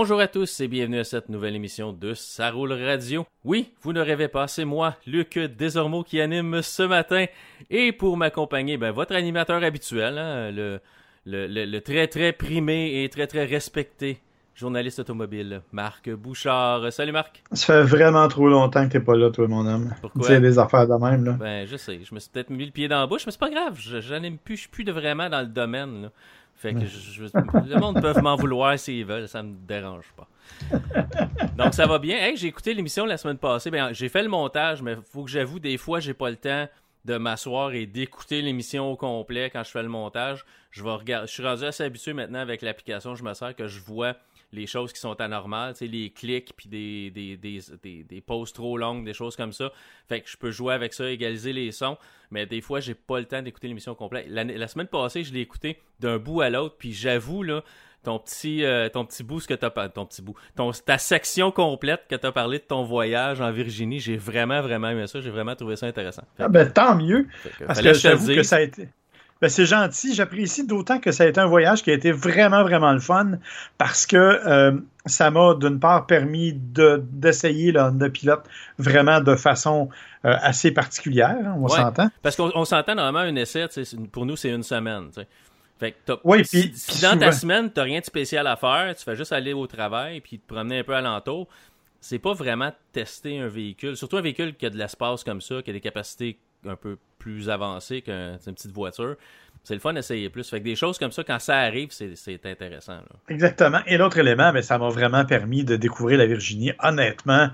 Bonjour à tous et bienvenue à cette nouvelle émission de Ça roule radio. Oui, vous ne rêvez pas, c'est moi, Luc Desormeaux, qui anime ce matin. Et pour m'accompagner, ben, votre animateur habituel, hein, le, le, le, très très primé et très très respecté journaliste automobile, Marc Bouchard. Salut Marc. Ça fait vraiment trop longtemps que t'es pas là, toi, mon homme. Pourquoi? C'est des affaires de même, là. Ben, je sais. Je me suis peut-être mis le pied dans la bouche, mais c'est pas grave. Je, n'aime plus, je suis plus de vraiment dans le domaine, là. Fait que je, le monde peut m'en vouloir s'ils veulent, ça me dérange pas. Donc ça va bien. Hey, j'ai écouté l'émission la semaine passée. Ben, j'ai fait le montage, mais faut que j'avoue, des fois, j'ai pas le temps de m'asseoir et d'écouter l'émission au complet quand je fais le montage. Je vais regarder. Je suis rendu assez habitué maintenant avec l'application, je me sers que je vois les choses qui sont anormales, tu sais, les clics puis des, des, des, des, des pauses trop longues, des choses comme ça. Fait que je peux jouer avec ça, égaliser les sons, mais des fois, j'ai pas le temps d'écouter l'émission complète. La, semaine passée, je l'ai écouté d'un bout à l'autre, puis j'avoue, là, ton petit, euh, ton petit bout, ce que t'as ton petit bout, ton, ta section complète que t'as parlé de ton voyage en Virginie, j'ai vraiment, vraiment aimé ça, j'ai vraiment trouvé ça intéressant. ah ben, tant mieux, parce que j'avoue que ça a été... Ben, c'est gentil. J'apprécie d'autant que ça a été un voyage qui a été vraiment, vraiment le fun parce que euh, ça m'a, d'une part, permis d'essayer le Honda Pilot vraiment de façon euh, assez particulière. Hein, on s'entend. Parce qu'on s'entend normalement un essai, pour nous, c'est une semaine. Fait que oui, si, si, dans ta semaine, tu n'as rien de spécial à faire, tu fais juste aller au travail puis te promener un peu alentour, c'est pas vraiment tester un véhicule, surtout un véhicule qui a de l'espace comme ça, qui a des capacités un peu plus avancé qu'une petite voiture. C'est le fun d'essayer plus. Fait que des choses comme ça, quand ça arrive, c'est intéressant. Exactement. Et l'autre élément, mais ça m'a vraiment permis de découvrir la Virginie. Honnêtement,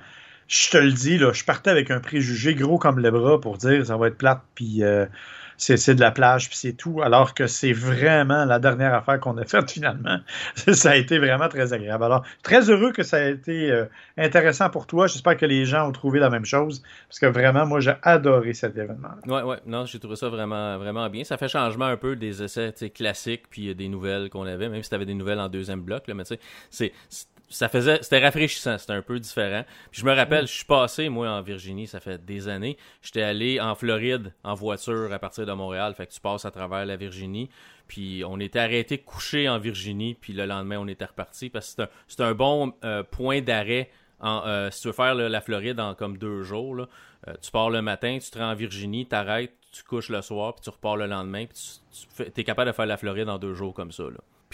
je te le dis, là, je partais avec un préjugé gros comme le bras pour dire ça va être plate, puis euh, c'est de la plage, puis c'est tout. Alors que c'est vraiment la dernière affaire qu'on a faite finalement. ça a été vraiment très agréable. Alors, très heureux que ça ait été euh, intéressant pour toi. J'espère que les gens ont trouvé la même chose. Parce que vraiment, moi, j'ai adoré cet événement. Ouais, ouais. Non, j'ai trouvé ça vraiment, vraiment bien. Ça fait changement un peu des essais classiques, puis euh, des nouvelles qu'on avait, même si tu avais des nouvelles en deuxième bloc. Là, mais tu sais, c'est ça faisait c'était rafraîchissant, c'était un peu différent. Puis je me rappelle, je suis passé moi en Virginie, ça fait des années. J'étais allé en Floride en voiture à partir de Montréal, fait que tu passes à travers la Virginie. Puis on était arrêté couché en Virginie, puis le lendemain on était reparti parce que c'est un, bon euh, point d'arrêt euh, si tu veux faire la Floride en comme deux jours. Euh, tu pars le matin, tu te rends en Virginie, t'arrêtes, tu couches le soir, puis tu repars le lendemain, puis tu, es capable de faire la Floride en deux jours comme ça.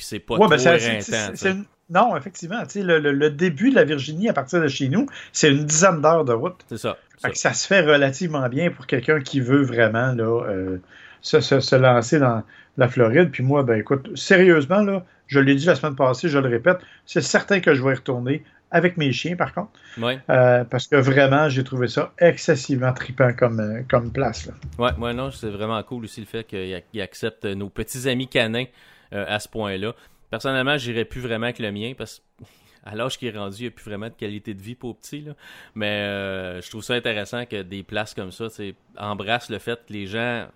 Puis c'est pas trop ben, Non, effectivement. Le, le, début de la Virginie, à partir de chez nous, c'est une dizaine d'heures de route. C'est ça. ça. se fait relativement bien pour quelqu'un qui veut vraiment là, euh, se, se, lancer dans la Floride. Puis moi, ben écoute, sérieusement, là, je l'ai dit la semaine passée, je le répète, c'est certain que je vais y retourner avec mes chiens, par contre. Euh, parce que vraiment, j'ai trouvé ça excessivement tripant comme, euh, comme place. Ouais, ouais, non, c'est vraiment cool aussi le fait qu'il accepte nos petits amis canins euh, à ce point-là. Personnellement, j'irais plus vraiment avec le mien parce qu'à l'âge qui est rendu, il n'y a plus vraiment de qualité de vie pour petit. Là. Mais euh, je trouve ça intéressant que des places comme ça embrassent le fait que les gens.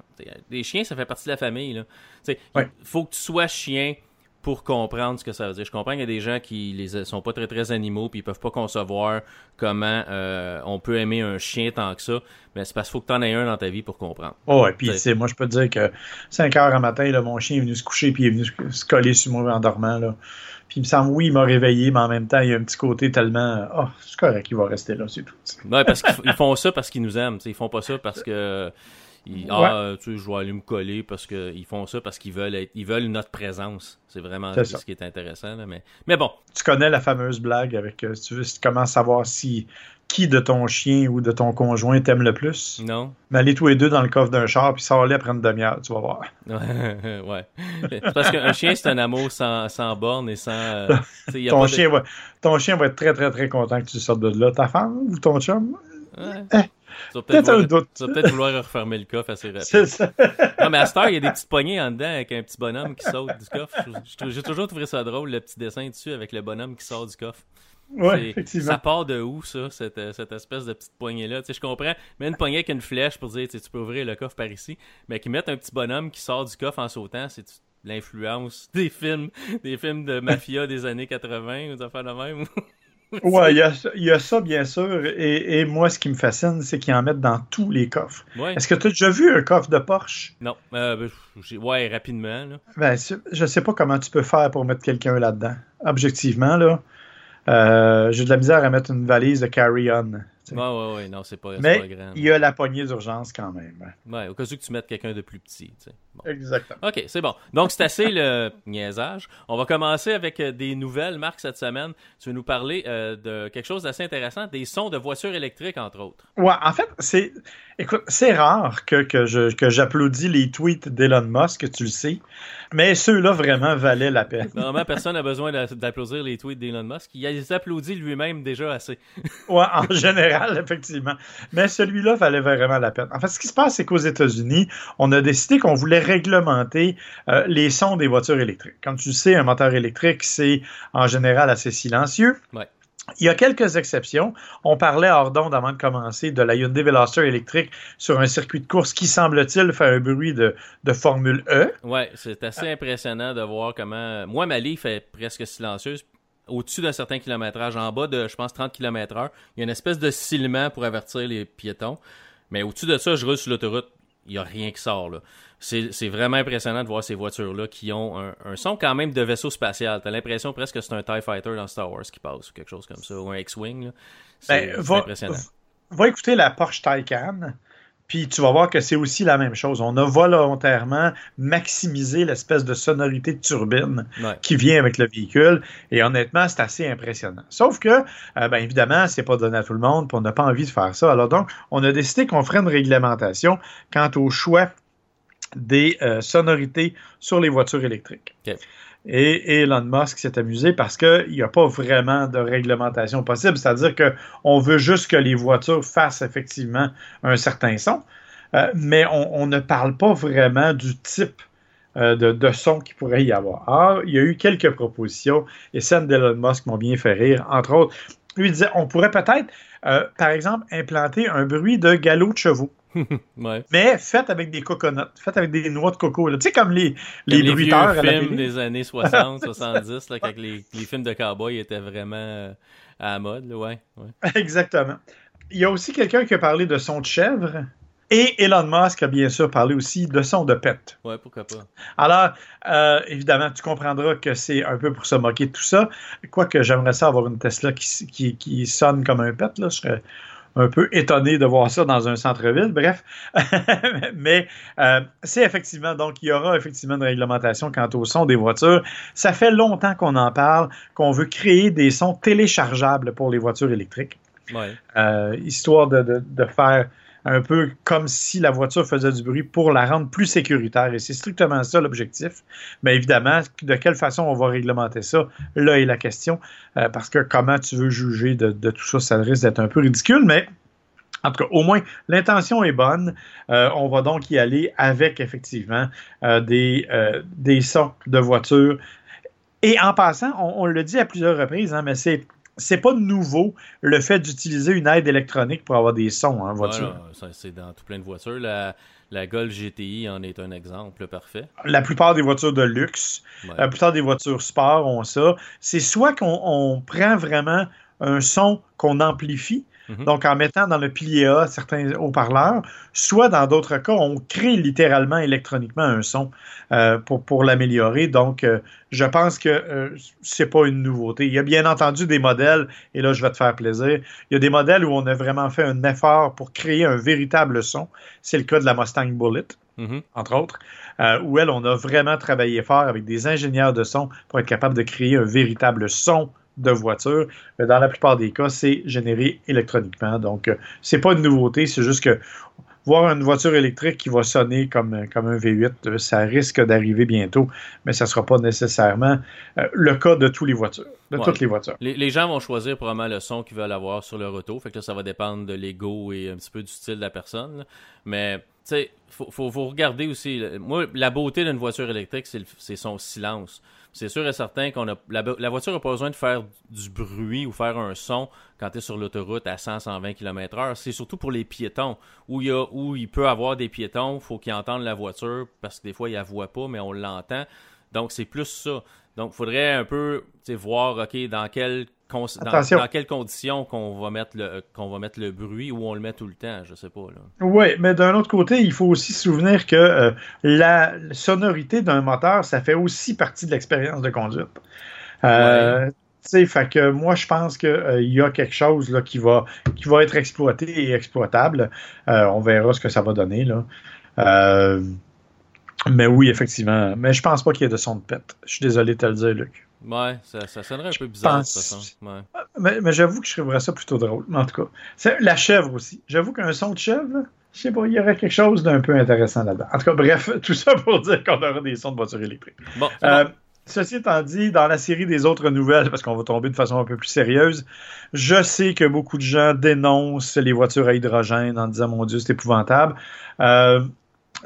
Les chiens, ça fait partie de la famille. Il faut que tu sois chien pour comprendre ce que ça veut dire. Je comprends qu'il y a des gens qui les sont pas très très animaux puis ils peuvent pas concevoir comment euh, on peut aimer un chien tant que ça, mais c'est parce qu'il faut que tu en aies un dans ta vie pour comprendre. Oh, et puis moi je peux te dire que 5 heures à matin, là, mon chien est venu se coucher puis il est venu se coller sur moi en dormant. Là. Puis il me semble, oui, il m'a réveillé, mais en même temps, il y a un petit côté tellement. Oh, c'est correct, il va rester là, c'est tout. Ouais, parce qu'ils font ça parce qu'ils nous aiment. Ils font pas ça parce que ah, tu sais, je vais aller me coller parce qu'ils font ça parce qu'ils veulent ils veulent notre présence. C'est vraiment ce qui est intéressant. mais, mais bon. Tu connais la fameuse blague avec, euh, tu, veux, tu commences à savoir si qui de ton chien ou de ton conjoint t'aime le plus? Non. Mais allez tous les deux dans le coffre d'un char puis sors-les après une demi-heure, tu vas voir. ouais. parce qu'un chien, c'est un amour sans, sans borne et sans. Euh, ton, chien va, ton chien va être très, très, très content que tu sortes de là. Ta femme ou ton chum? Ouais. Eh, tu vas peut-être vouloir, refermer le coffre assez rapidement. ça. Non, mais à cette heure, il y a des petites poignées en dedans avec un petit bonhomme qui saute du coffre. J'ai toujours trouvé ça drôle, le petit dessin dessus avec le bonhomme qui sort du coffre. Ouais, effectivement. Ça part de où, ça, cette, cette espèce de petite poignée-là? Tu sais, je comprends, mais une poignée avec une flèche pour dire, tu peux ouvrir le coffre par ici, mais qui mettent un petit bonhomme qui sort du coffre en sautant, c'est l'influence des films, des films de mafia des années 80 ou des affaires de même. ouais, il y, a, ça, bien sûr. Et, moi, ce qui me fascine, c'est qu'ils en mettent dans tous les coffres. Est-ce que tu as déjà vu un coffre de Porsche? Non. Euh, ben, ouais, rapidement. Là. Ben, je sais pas comment tu peux faire pour mettre quelqu'un là-dedans. Objectivement, là. Euh, j'ai de la misère à mettre une valise de carry-on. Ouais, ouais, ouais, non, c'est pas, Mais pas grand. il y a la poignée d'urgence quand même. Ouais, au cas où que tu mettes quelqu'un de plus petit. Bon. Exactement. OK, c'est bon. Donc, c'est assez le niaisage. On va commencer avec euh, des nouvelles, Marc, cette semaine. Tu veux nous parler euh, de quelque chose d'assez intéressant, des sons de voitures électriques, entre autres. Ouais, en fait, c'est. Écoute, c'est rare que, que, je, que j'applaudis les tweets d'Elon Musk, tu le sais. Mais ceux-là vraiment valaient la peine. Normalement, personne n'a besoin d'a- d'applaudir les tweets d'Elon Musk. Il les applaudit lui-même déjà assez. Ouais, en général, effectivement. Mais celui-là valait vraiment la peine. En fait, ce qui se passe, c'est qu'aux États-Unis, on a décidé qu'on voulait réglementer euh, les sons des voitures électriques. Comme tu le sais, un moteur électrique, c'est en général assez silencieux. Ouais. Il y a quelques exceptions. On parlait hors d'onde avant de commencer de la Hyundai Veloster électrique sur un circuit de course qui semble-t-il fait un bruit de, de Formule E. Ouais, c'est assez impressionnant de voir comment. Moi, ma Leaf est presque silencieuse. Au-dessus d'un certain kilométrage, en bas de, je pense, 30 km/h, il y a une espèce de silement pour avertir les piétons. Mais au-dessus de ça, je roule sur l'autoroute, il n'y a rien qui sort. là. C'est c'est vraiment impressionnant de voir ces voitures-là qui ont un, un son quand même de vaisseau spatial. T'as l'impression presque que c'est un TIE Fighter dans Star Wars qui passe ou quelque chose comme ça, ou un X-Wing. là. C'est Ben, impressionnant. va écouter la Porsche Taycan, puis tu vas voir que c'est aussi la même chose. On a volontairement maximisé l'espèce de sonorité de turbine Ouais. qui vient avec le véhicule, et honnêtement, c'est assez impressionnant. Sauf que, euh, ben évidemment, c'est pas donné à tout le monde, puis on n'a pas envie de faire ça. Alors donc, on a décidé qu'on ferait une réglementation quant au choix des euh, sonorités sur les voitures électriques. Et Elon Musk s'est amusé parce qu'il n'y a pas vraiment de réglementation possible. C'est-à-dire qu'on veut juste que les voitures fassent effectivement un certain son, euh, mais on, ne parle pas vraiment du type euh, de, son qu'il pourrait y avoir. Alors, il y a eu quelques propositions et celles d'Elon Musk m'ont bien fait rire. Entre autres, lui disait on pourrait peut-être, euh, par exemple, implanter un bruit de galop de chevaux Ouais. mais fait avec des coconuts, fait avec des noix de coco. là. Tu sais, comme les, les, Comme les vieux à la films télé. des années 60, 70, là, quand les, les films de cowboys étaient vraiment euh, à la mode. là, ouais, ouais. Exactement. Il y a aussi quelqu'un qui a parlé de son de chèvre. Et Elon Musk a bien sûr parlé aussi de son de pet. Ouais, pourquoi pas. Alors, euh, évidemment, tu comprendras que c'est un peu pour se moquer de tout ça. Quoique j'aimerais ça avoir une Tesla qui, qui, qui sonne comme un pet. Là. Je serais un peu étonné de voir ça dans un centre-ville. Bref. Mais euh, c'est effectivement, donc il y aura effectivement une réglementation quant au son des voitures. Ça fait longtemps qu'on en parle, qu'on veut créer des sons téléchargeables pour les voitures électriques Ouais. euh, histoire de, de, de faire un peu comme si la voiture faisait du bruit pour la rendre plus sécuritaire. Et c'est strictement ça l'objectif. Mais évidemment, de quelle façon on va réglementer ça, là est la question. Euh, parce que comment tu veux juger de, tout ça, ça risque d'être un peu ridicule, mais en tout cas, au moins, l'intention est bonne. Euh, on va donc y aller avec, effectivement, euh, des, euh, des sons de voiture. Et en passant, on, on le dit à plusieurs reprises, hein, mais c'est c'est pas nouveau le fait d'utiliser une aide électronique pour avoir des sons en voiture. Voilà, ça, c'est dans tout plein de voitures. La, la Golf GTI en est un exemple parfait. La plupart des voitures de luxe, Ouais. la plupart des voitures sport ont ça. C'est soit qu'on on prend vraiment un son qu'on amplifie, Mhm. donc en mettant dans le pilier A certains haut-parleurs, soit dans d'autres cas, on crée littéralement électroniquement un son euh, pour, pour l'améliorer. Donc, euh, je pense que euh, c'est pas une nouveauté. Il y a bien entendu des modèles, et là, je vais te faire plaisir, il y a des modèles où on a vraiment fait un effort pour créer un véritable son. C'est le cas de la Mustang Bullet Mhm. entre autres, euh, où elle, on a vraiment travaillé fort avec des ingénieurs de son pour être capable de créer un véritable son de voiture. Mais dans la plupart des cas, c'est généré électroniquement. Donc, euh, c'est pas une nouveauté, c'est juste que voir une voiture électrique qui va sonner comme, comme un V8, euh, ça risque d'arriver bientôt, mais ça sera pas nécessairement euh, le cas de toutes les voitures, de Ouais. toutes les voitures. Les, les gens vont choisir probablement le son qu'ils veulent avoir sur leur auto. Fait que là, ça va dépendre de l'ego et un petit peu du style de la personne. là. Mais, tu sais, faut, faut, faut regarder aussi. Moi, la beauté d'une voiture électrique, c'est le- c'est son silence. C'est sûr et certain qu'on. La, voiture n'a pas besoin de faire du bruit ou faire un son quand tu es sur l'autoroute à 100-120 km/h. C'est surtout pour les piétons. Où il, y il peut avoir des piétons, faut qu'ils entendent la voiture parce que des fois, ils la voient pas, mais on l'entend. Donc, c'est plus ça. Donc, il faudrait un peu voir, OK, dans cons- dans, Attention. dans quelles conditions qu'on va mettre le qu'on va mettre le bruit ou on le met tout le temps, je sais pas là. Oui, mais d'un autre côté, il faut aussi se souvenir que euh, la sonorité d'un moteur, ça fait aussi partie de l'expérience de conduite. Euh, fait que moi, je pense qu'il euh, y a quelque chose là, qui, va, qui va être exploité et exploitable. On verra ce que ça va donner. Là. Mais oui, effectivement. Mais je pense pas qu'il y ait de son de pète. Je suis désolé de te le dire, Luc. Ouais, ça, ça sonnerait un peu bizarre de toute façon. Ouais. Mais, mais j'avoue que je trouverais ça plutôt drôle. En tout cas, la chèvre aussi. J'avoue qu'un son de chèvre, je sais pas, il y aurait quelque chose d'un peu intéressant là-dedans. En tout cas, bref, tout ça pour dire qu'on aura des sons de voitures électriques. Bon, euh, Ceci étant dit, dans la série des autres nouvelles, parce qu'on va tomber de façon un peu plus sérieuse, je sais que beaucoup de gens dénoncent les voitures à hydrogène en disant mon Dieu, c'est épouvantable. Euh,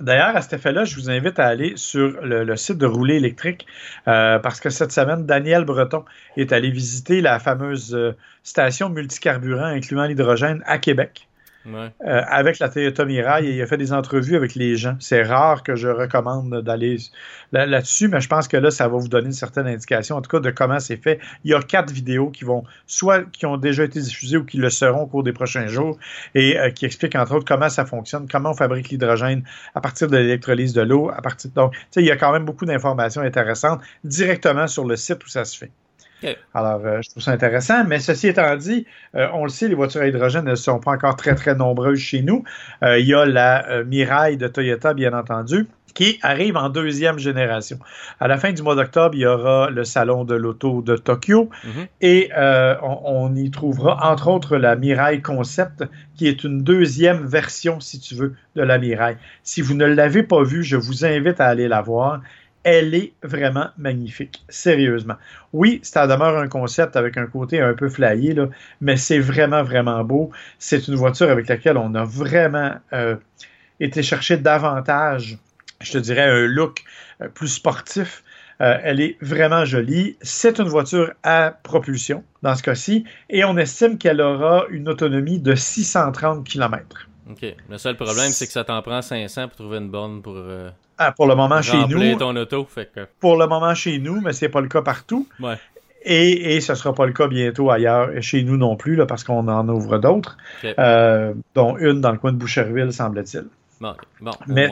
D'ailleurs, à cet effet-là, je vous invite à aller sur le, site de Rouler électrique euh, parce que cette semaine, Daniel Breton est allé visiter la fameuse euh, station multicarburant incluant l'hydrogène à Québec. Euh, avec la Mirai et il a fait des entrevues avec les gens. C'est rare que je recommande d'aller là-dessus, mais je pense que là, ça va vous donner une certaine indication, en tout cas, de comment c'est fait. Il y a quatre vidéos qui vont, soit qui ont déjà été diffusées ou qui le seront au cours des prochains jours et euh, qui expliquent, entre autres, comment ça fonctionne, comment on fabrique l'hydrogène à partir de l'électrolyse de l'eau, donc, il y a quand même beaucoup d'informations intéressantes directement sur le site où ça se fait. Alors, euh, je trouve ça intéressant. Mais ceci étant dit, euh, on le sait, les voitures à hydrogène ne sont pas encore très, très nombreuses chez nous. Euh, il y a la Mirai de Toyota, bien entendu qui arrive en deuxième génération. À la fin du mois d'octobre, il y aura le salon de l'auto de Tokyo mm-hmm. et on, on, y trouvera entre autres la Mirai Concept, qui est une deuxième version, si tu veux, de la Mirai. Si vous ne l'avez pas vue, je vous invite à aller la voir elle est vraiment magnifique, sérieusement. Oui, ça demeure un concept avec un côté un peu flyé, mais c'est vraiment, vraiment beau. C'est une voiture avec laquelle on a vraiment euh, été chercher davantage, je te dirais, un look euh, plus sportif. Euh, elle est vraiment jolie. C'est une voiture à propulsion, dans ce cas-ci, et on estime qu'elle aura une autonomie de 630 km. OK. Le seul problème, c'est que ça t'en prend 500 pour trouver une borne pour... Ah, pour le moment chez nous. ton auto, fait que... Pour le moment chez nous, mais c'est pas le cas partout. Ouais. Et, et ce sera pas le cas bientôt ailleurs, chez nous non plus, là, parce qu'on en ouvre d'autres, euh, dont une dans le coin de Boucherville, semble-t-il. Bon, bon, mais,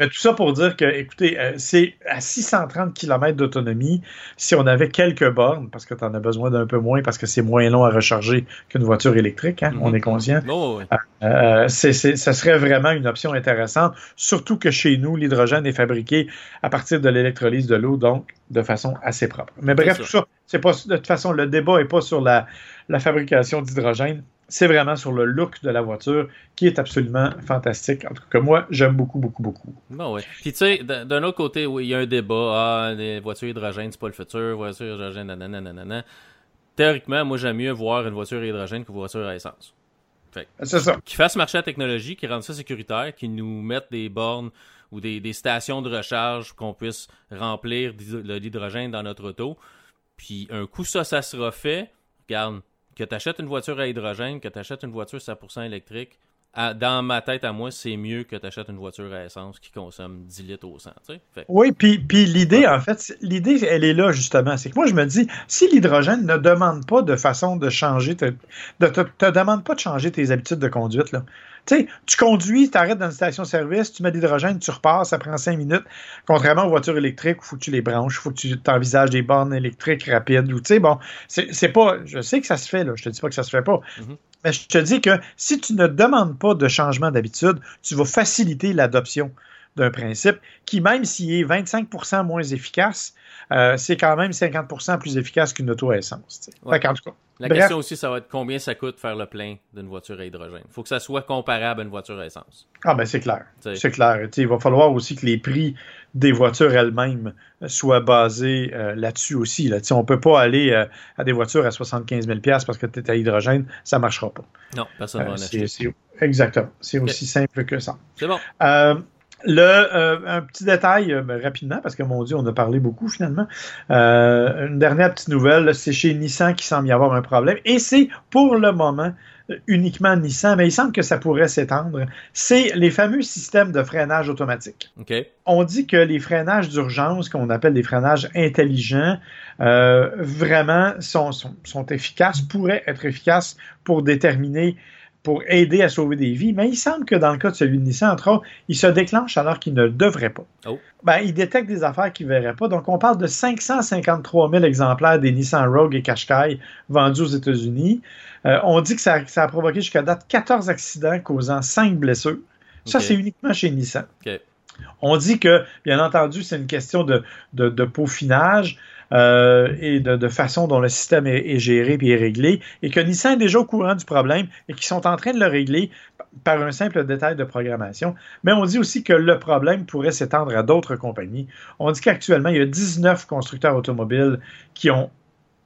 mais tout ça pour dire que, écoutez, euh, c'est à 630 km d'autonomie. Si on avait quelques bornes, parce que tu en as besoin d'un peu moins, parce que c'est moins long à recharger qu'une voiture électrique, hein, on mhm. est conscient. Oh, euh, ça serait vraiment une option intéressante, surtout que chez nous, l'hydrogène est fabriqué à partir de l'électrolyse de l'eau, donc de façon assez propre. Mais bref, tout ça, c'est pas de toute façon, le débat n'est pas sur la, la fabrication d'hydrogène c'est vraiment sur le look de la voiture qui est absolument fantastique. En tout cas, moi, j'aime beaucoup, beaucoup, beaucoup. Bon, oui. Puis, tu sais, d'un autre côté, oui, il y a un débat. Ah, les voitures hydrogène, c'est pas le futur. Voiture hydrogène, nanana, nanana. Théoriquement, moi, j'aime mieux voir une voiture hydrogène qu'une voiture à essence. C'est ça. Qui fasse marcher la technologie, qui rende ça sécuritaire, qui nous mette des bornes ou des, des stations de recharge qu'on puisse remplir l'hydrogène dans notre auto. Puis, un coup, ça, ça sera fait. Regarde, que tu achètes une voiture à hydrogène, que tu achètes une voiture 100% électrique, dans ma tête à moi, c'est mieux que tu achètes une voiture à essence qui consomme 10 litres au 100. Oui, puis, puis l'idée, en fait, l'idée, elle est là justement. C'est que moi, je me dis, si l'hydrogène ne demande pas de façon de changer, te, de, te, demande pas de changer tes habitudes de conduite, là. Tu sais, tu conduis, tu arrêtes dans une station-service, tu mets de l'hydrogène, tu repars, ça prend cinq minutes. Contrairement aux voitures électriques, il faut que tu les branches, il faut que tu t'envisages des bornes électriques rapides. Ou, tu sais, bon, c'est pas. Je sais que ça se fait, là. Je te dis pas que ça se fait pas. Mm-hmm. Mais je te dis que si tu ne demandes pas de changement d'habitude, tu vas faciliter l'adoption d'un principe qui, même s'il est 25% moins efficace, euh, c'est quand même 50% plus efficace qu'une auto à essence. Ouais. La question aussi, ça va être combien ça coûte faire le plein d'une voiture à hydrogène? Il faut que ça soit comparable à une voiture à essence. Ah ben c'est clair. C'est clair. il va falloir aussi que les prix des voitures elles-mêmes soient basés euh, là-dessus aussi. Là. on ne peut pas aller euh, à des voitures à 75 000 parce que tu es à hydrogène, ça ne marchera pas. Non, personne ne va en acheter. Exactement. C'est aussi simple que ça. C'est bon. Le, euh, un petit détail euh, rapidement, parce que mon Dieu, on a parlé beaucoup finalement. Euh, une dernière petite nouvelle, c'est chez Nissan qui semble y avoir un problème. Et c'est pour le moment uniquement Nissan, mais il semble que ça pourrait s'étendre. C'est les fameux systèmes de freinage automatique. On dit que les freinages d'urgence, qu'on appelle des freinages intelligents, vraiment sont, sont, sont efficaces, pourraient être efficaces pour déterminer pour aider à sauver des vies, mais il semble que dans le cas de celui de Nissan, entre autres, il se déclenche alors qu'il ne le devrait pas. Oh. Ben, il détecte des affaires qu'il ne verrait pas. Donc, on parle de 553 000 exemplaires des Nissan Rogue et Qashqai vendus aux États-Unis. Euh, on dit que ça, ça a provoqué jusqu'à date 14 accidents causant 5 blessures. Ça, c'est uniquement chez Nissan. On dit que, bien entendu, c'est une question de, de, de peaufinage euh, et de, façon dont le système est, géré et est réglé, et que Nissan est déjà au courant du problème et qu'ils sont en train de le régler par un simple détail de programmation. Mais on dit aussi que le problème pourrait s'étendre à d'autres compagnies. On dit qu'actuellement, il y a 19 constructeurs automobiles qui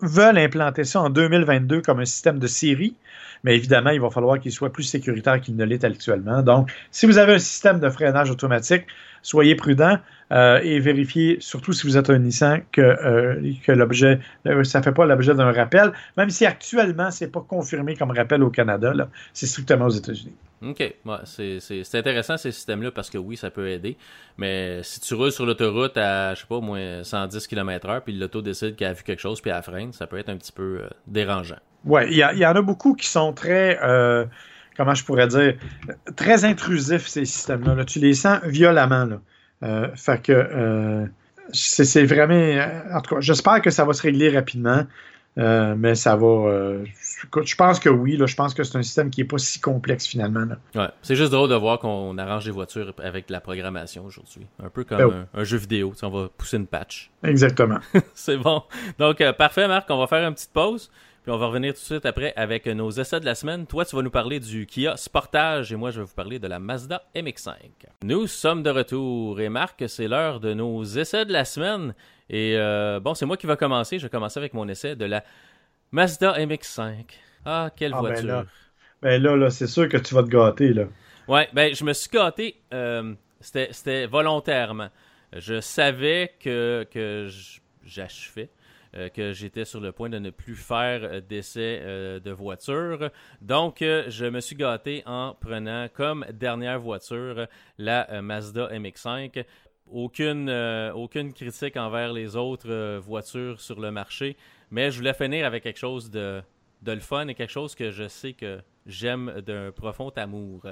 veulent implanter ça en 2022 comme un système de série, mais évidemment, il va falloir qu'il soit plus sécuritaire qu'il ne l'est actuellement. Donc, si vous avez un système de freinage automatique, soyez prudent euh, et vérifiez, surtout si vous êtes un Nissan, que, euh, que l'objet, euh, ça ne fait pas l'objet d'un rappel, même si actuellement, c'est pas confirmé comme rappel au Canada, c'est strictement aux États-Unis. OK. Ouais, c'est, c'est, c'est intéressant ces systèmes-là parce que oui, ça peut aider. Mais si tu roules sur l'autoroute à, je sais pas, au moins 110 km/h, puis l'auto décide qu'elle a vu quelque chose, puis elle freine, ça peut être un petit peu euh, dérangeant. Ouais, il y, en a beaucoup qui sont très, comment je pourrais dire, très intrusifs, ces systèmes-là. là. Tu les sens violemment. Là. Euh, fait que euh, c'est vraiment. En tout cas, j'espère que ça va se régler rapidement. euh, mais ça va. euh, je pense que oui. Là, je pense que c'est un système qui n'est pas si complexe finalement. là. Ouais. C'est juste drôle de voir qu'on arrange les voitures avec de la programmation aujourd'hui. Un peu comme Ben oui. un, un jeu vidéo. Tu sais, on va pousser une patch. Exactement. C'est bon. Donc, euh, parfait, Marc. On va faire une petite pause. Puis on va revenir tout de suite après avec nos essais de la semaine. Toi, tu vas nous parler du Kia Sportage et moi, je vais vous parler de la Mazda MX-5. Nous sommes de retour et Marc, c'est l'heure de nos essais de la semaine. Et euh, bon, c'est moi qui va commencer. Je vais commencer avec mon essai de la Mazda MX-5. Ah, quelle Ah, ben voiture. là. Ben là, là c'est sûr que tu vas te gâter. Là. Ouais, ben je me suis gâté. euh, c'était, volontairement. Je savais que, que j'achevais, euh, que j'étais sur le point de ne plus faire euh, d'essai euh, de voiture. Donc, euh, je me suis gâté en prenant comme dernière voiture la Mazda MX-5. Aucune, aucune critique envers les autres voitures sur le marché, mais je voulais finir avec quelque chose de, de le fun et quelque chose que je sais que j'aime d'un profond amour.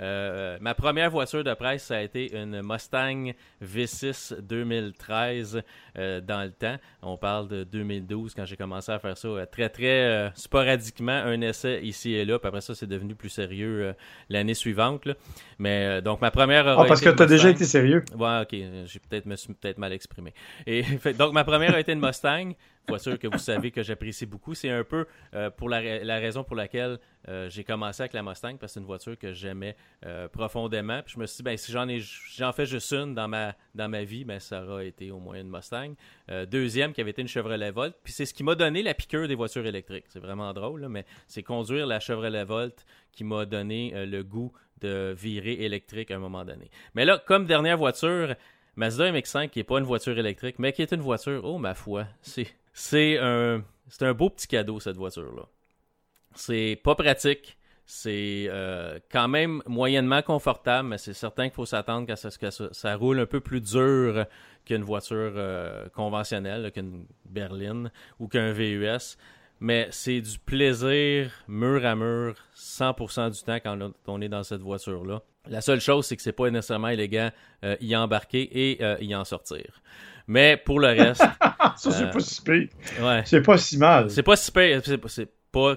Euh, ma première voiture de presse, ça a été une Mustang V6 2013 euh, dans le temps. On parle de 2012 quand j'ai commencé à faire ça euh, très très sporadiquement, un essai ici et là. Puis après ça, c'est devenu plus sérieux l'année suivante. là. Mais donc ma première. Ah, aura parce que tu as déjà été sérieux? Ouais, ok. J'ai peut-être me suis peut-être mal exprimé. Et fait- donc ma première a été une Mustang, voiture que vous savez que j'apprécie beaucoup. C'est un peu euh, pour la, ra- la raison pour laquelle euh, j'ai commencé avec la Mustang parce que c'est une voiture que j'aimais euh, profondément. Puis je me suis dit ben si j'en ai j'en fais juste une dans ma dans ma vie, ben ça aura été au moins une Mustang. Euh, deuxième qui avait été une Chevrolet Volt. Puis c'est ce qui m'a donné la piqûre des voitures électriques. C'est vraiment drôle, mais c'est conduire la Chevrolet Volt qui m'a donné euh, le goût de virer électrique à un moment donné. Mais là, comme dernière voiture, Mazda MX-5 qui n'est pas une voiture électrique, mais qui est une voiture, oh ma foi, c'est c'est un c'est un beau petit cadeau cette voiture là. C'est pas pratique, c'est euh, quand même moyennement confortable, mais c'est certain qu'il faut s'attendre à ce que ça, ça roule un peu plus dur qu'une voiture euh, conventionnelle, qu'une berline ou qu'un VUS. Mais c'est du plaisir mur à mur 100% du temps quand on est dans cette voiture-là. La seule chose, c'est que c'est pas nécessairement élégant euh, y embarquer et euh, y en sortir. Mais pour le reste, ça, c'est Euh, pas si pire. ouais. C'est pas si mal. C'est pas. C'est pas- c'est pas.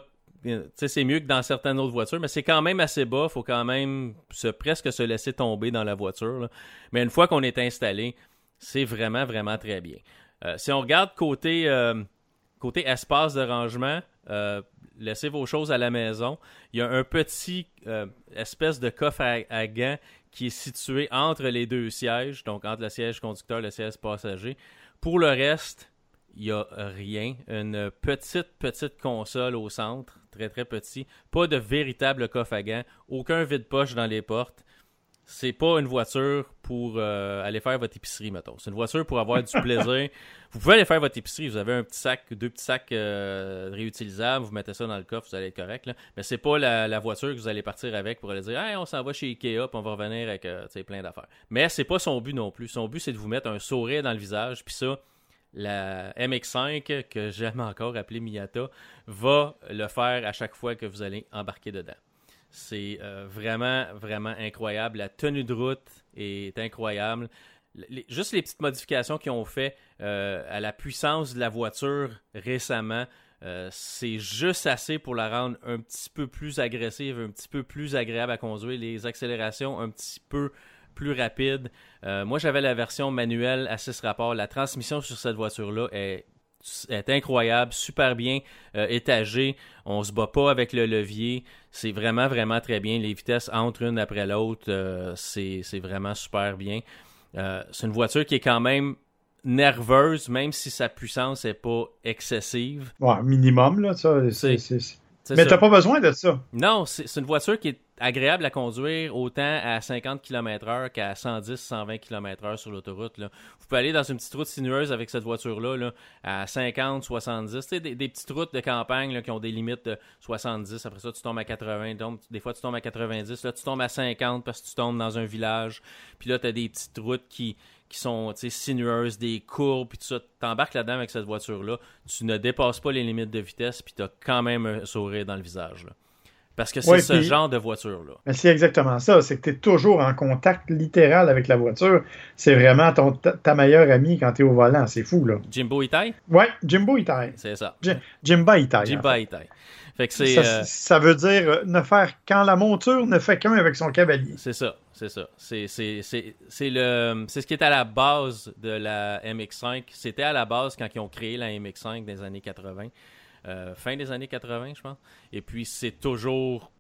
C'est mieux que dans certaines autres voitures, mais c'est quand même assez bas. Faut quand même se, presque se laisser tomber dans la voiture. Mais une fois qu'on est installé, c'est vraiment, vraiment très bien. Euh, si on regarde côté, euh, côté espace de rangement, euh, laissez vos choses à la maison. Il y a un petit espèce de coffre à, à gants qui est situé entre les deux sièges, donc entre le siège conducteur et le siège passager. Pour le reste, il n'y a rien. Une petite, petite console au centre, très, très petit. Pas de véritable coffre à gants. Aucun vide-poche dans les portes. C'est pas une voiture pour euh, aller faire votre épicerie, mettons. C'est une voiture pour avoir du plaisir. Vous pouvez aller faire votre épicerie. Vous avez un petit sac, deux petits sacs euh, réutilisables. Vous mettez ça dans le coffre, vous allez être correct. Là. Mais c'est pas la, la voiture que vous allez partir avec pour aller dire Hey, on s'en va chez Ikea, puis on va revenir avec euh, plein d'affaires. Mais c'est pas son but non plus. Son but, c'est de vous mettre un sourire dans le visage. Puis ça, la MX5, que j'aime encore appeler Miata, va le faire à chaque fois que vous allez embarquer dedans. C'est vraiment, vraiment incroyable. La tenue de route est incroyable. juste les petites modifications qu'ils ont fait à la puissance de la voiture récemment, c'est juste assez pour la rendre un petit peu plus agressive, un petit peu plus agréable à conduire. Les accélérations un petit peu plus rapide. Euh, moi, j'avais la version manuelle à 6 rapports. La transmission sur cette voiture-là est, incroyable, super bien euh, étagée. On se bat pas avec le levier. C'est vraiment, vraiment très bien. Les vitesses entre une après l'autre, euh, c'est vraiment super bien. c'est une voiture qui est quand même nerveuse, même si sa puissance n'est pas excessive. Ouais, minimum, là, ça. Mais t'as pas besoin de ça. Non, c'est une voiture qui est agréable à conduire autant à 50 km/h qu'à 110-120 km/h sur l'autoroute. Vous pouvez aller dans une petite route sinueuse avec cette voiture-là là, à 50, 70. Des, des petites routes de campagne qui ont des limites de 70. Après ça, tu tombes à 80. Donc, des fois, tu tombes à 90. Là, tu tombes à 50 parce que tu tombes dans un village. Puis là, tu as des petites routes qui, qui sont sinueuses, des courbes, puis tout ça. T'embarques là-dedans avec cette voiture-là. Tu ne dépasses pas les limites de vitesse, puis tu as quand même un sourire dans le visage. Là. Parce que c'est ce genre de voiture-là. C'est exactement ça. C'est que tu es toujours en contact littéral avec la voiture. C'est vraiment ton, ta meilleure amie quand tu es au volant. C'est fou, là. Jimbo Itai? Ouais, Jimbo Itai. C'est ça. Jimbo Itai. Jimbo Itai. Fait que ça, euh, ça, veut dire euh, ne faire quand la monture ne fait qu'un avec son cavalier. C'est ça, c'est ça. C'est le c'est ce qui est à la base de la MX5. C'était à la base quand ils ont créé la MX5 des années 80. Euh, fin des années 80, je pense. Et puis, c'est toujours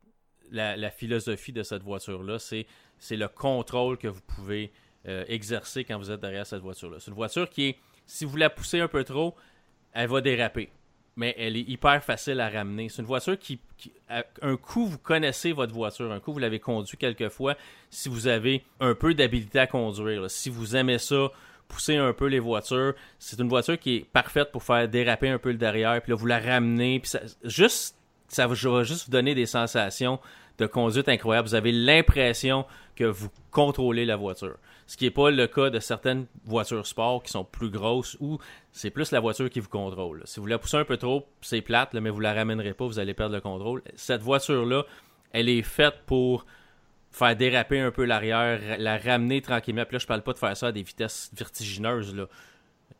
la, philosophie de cette voiture-là. C'est, le contrôle que vous pouvez euh, exercer quand vous êtes derrière cette voiture-là. C'est une voiture qui est, si vous la poussez un peu trop, elle va déraper. Mais elle est hyper facile à ramener. C'est une voiture qui, un coup, vous connaissez votre voiture, un coup, vous l'avez conduit quelques fois. Si vous avez un peu d'habilité à conduire, si vous aimez ça, pousser un peu les voitures. C'est une voiture qui est parfaite pour faire déraper un peu le derrière, puis là, vous la ramenez, puis ça, juste, ça va juste vous donner des sensations de conduite incroyables. Vous avez l'impression que vous contrôlez la voiture. Ce qui n'est pas le cas de certaines voitures sport qui sont plus grosses ou c'est plus la voiture qui vous contrôle. Si vous la poussez un peu trop, c'est plate, mais vous la ramènerez pas, vous allez perdre le contrôle. Cette voiture-là, elle est faite pour faire déraper un peu l'arrière, la ramener tranquillement. Puis là, je parle pas de faire ça à des vitesses vertigineuses. Là.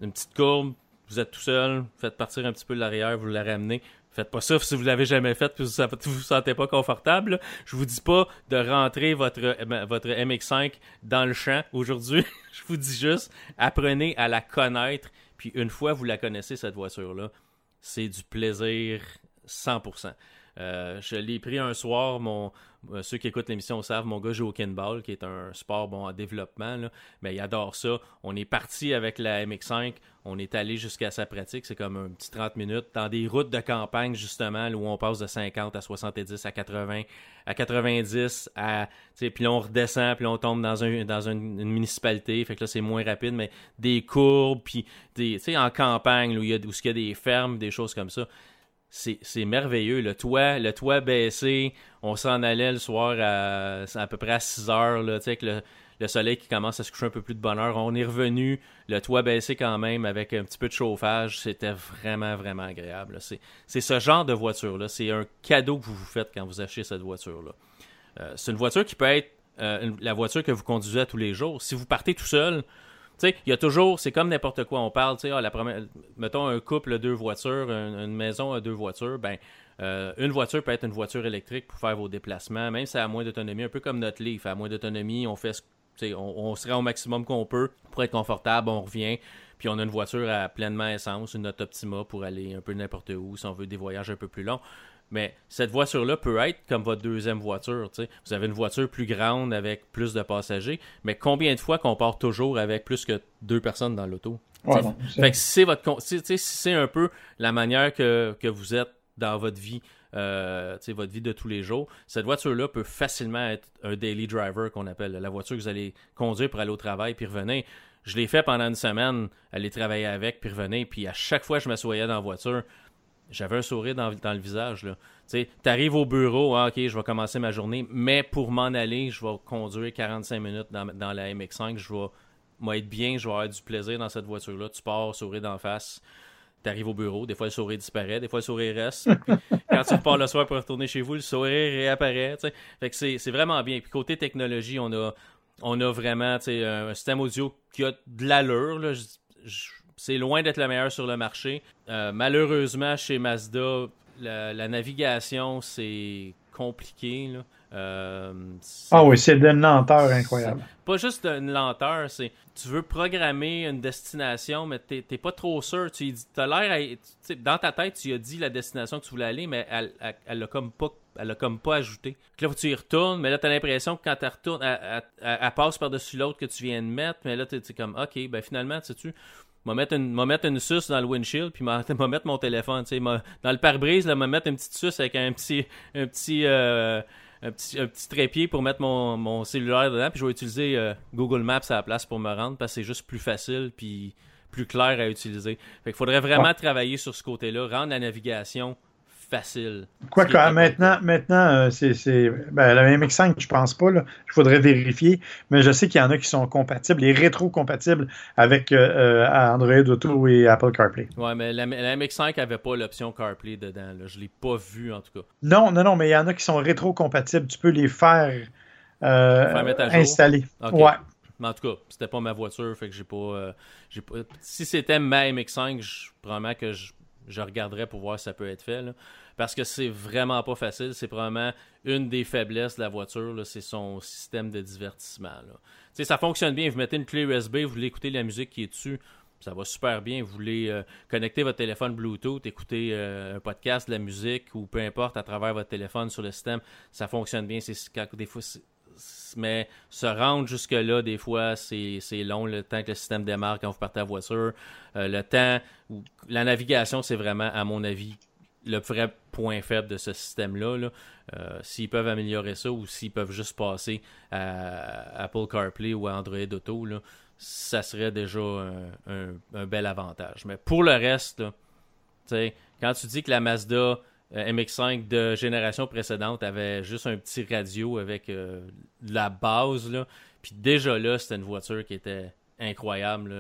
Une petite courbe, vous êtes tout seul, faites partir un petit peu l'arrière, vous la ramenez. Faites pas ça si vous l'avez jamais fait puis vous vous sentez pas confortable. Je vous dis pas de rentrer votre, votre MX5 dans le champ aujourd'hui. je vous dis juste, apprenez à la connaître. Puis une fois vous la connaissez, cette voiture-là, c'est du plaisir 100%. Euh, je l'ai pris un soir, euh, ceux qui écoutent l'émission savent, mon gars joue au kinball, qui est un sport bon en développement, mais il adore ça. On est parti avec la MX5, on est allé jusqu'à sa pratique, c'est comme un petit 30 minutes, dans des routes de campagne justement, où on passe de 50 à 70 à 80 à 90 à puis là on redescend puis on tombe dans un dans une, municipalité fait que là c'est moins rapide mais des courbes puis en campagne où il y a des fermes des choses comme ça c'est merveilleux. Le toit, le toit baissé, on s'en allait le soir à, peu près à 6 heures, là, le, soleil qui commence à se coucher un peu plus de bonne heure. On est revenu, le toit baissé quand même, avec un petit peu de chauffage. C'était vraiment, vraiment agréable. C'est ce genre de voiture-là. C'est un cadeau que vous vous faites quand vous achetez cette voiture-là. Euh, c'est une voiture qui peut être euh, la voiture que vous conduisez à tous les jours. Si vous partez tout seul, sais, il y a toujours, c'est comme n'importe quoi. On parle, tu ah, la première, mettons un couple, deux voitures, une, maison, deux voitures, ben, euh, une voiture peut être une voiture électrique pour faire vos déplacements, même si ça a moins d'autonomie, un peu comme notre Leaf, à moins d'autonomie, on fait, on, on se rend au maximum qu'on peut pour être confortable, on revient, puis on a une voiture à pleinement essence, une Optima pour aller un peu n'importe où, si on veut des voyages un peu plus longs. Mais cette voiture-là peut être comme votre deuxième voiture. Vous avez une voiture plus grande avec plus de passagers, mais combien de fois qu'on part toujours avec plus que deux personnes dans l'auto? fait que c'est votre c'est un peu la manière que, vous êtes dans votre vie, euh, votre vie de tous les jours, cette voiture-là peut facilement être un daily driver qu'on appelle, la voiture que vous allez conduire pour aller au travail puis revenir. Je l'ai fait pendant une semaine, aller travailler avec puis revenir, puis à chaque fois que je m'assoyais dans la voiture, j'avais un sourire dans, le visage. Tu arrives au bureau, ah, ok, je vais commencer ma journée, mais pour m'en aller, je vais conduire 45 minutes dans, la MX5, je vais, être bien, je vais avoir du plaisir dans cette voiture-là. Tu pars, sourire d'en face. Tu arrives au bureau, des fois le sourire disparaît, des fois le sourire reste. quand tu repars le soir pour retourner chez vous, le sourire réapparaît. C'est vraiment bien. Puis côté technologie, on a, on a vraiment un système audio qui a de l'allure. C'est loin d'être le meilleur sur le marché. Euh, malheureusement, chez Mazda, la, navigation, c'est compliqué. Euh, ah oui, c'est d'une lenteur incroyable. Pas juste une lenteur, c'est tu veux programmer une destination, mais t'es pas trop sûr. Tu as l'air dans ta tête, tu as dit la destination que tu voulais aller, mais elle, elle, comme pas elle a comme pas ajouté. là, faut que tu y retournes, mais là, tu as l'impression que quand tu retournes, elle, passe par-dessus l'autre que tu viens de mettre, mais là, tu es comme, OK, ben finalement, tu sais, m'a mettre une m'a mettre une suce dans le windshield puis m'a mettre mon téléphone tu sais dans le pare-brise là m'a mettre une petite suce avec un petit un petit euh, un petit, un petit trépied pour mettre mon, mon cellulaire dedans, puis je vais utiliser euh, Google Maps à la place pour me rendre parce que c'est juste plus facile puis plus clair à utiliser. Fait qu'il faudrait vraiment travailler sur ce côté-là, rendre la navigation facile. Quoi que maintenant, maintenant euh, c'est ben, la MX5, je pense pas. Là. Je voudrais vérifier, mais je sais qu'il y en a qui sont compatibles et rétro-compatibles avec euh, euh, Android Auto et Apple CarPlay. Ouais, mais la, MX5 n'avait pas l'option CarPlay dedans. Là. Je l'ai pas vu en tout cas. Non, non, non, mais il y en a qui sont rétro-compatibles. Tu peux les faire, installer. Ouais. Mais en tout cas, c'était pas ma voiture, fait que j'ai pas, pas. Si c'était ma MX5, je, probablement que je je regarderai pour voir si ça peut être fait. parce que c'est vraiment pas facile. C'est probablement une des faiblesses de la voiture, c'est son système de divertissement. Ça fonctionne bien. Vous mettez une clé USB, vous voulez écouter la musique qui est dessus, ça va super bien. Vous voulez euh, connecter votre téléphone Bluetooth, écouter euh, un podcast, de la musique ou peu importe à travers votre téléphone sur le système, ça fonctionne bien. C'est des fois mais se rendre jusque-là, des fois, c'est long, le temps que le système démarre quand vous partez à voiture. Euh, le temps, la navigation, c'est vraiment, à mon avis, le vrai point faible de ce système-là. Euh, s'ils peuvent améliorer ça ou s'ils peuvent juste passer à Apple CarPlay ou à Android Auto, ça serait déjà un, bel avantage. Mais pour le reste, quand tu dis que la Mazda MX5 de génération précédente avait juste un petit radio avec euh, la base. Là. Puis déjà là, c'était une voiture qui était incroyable.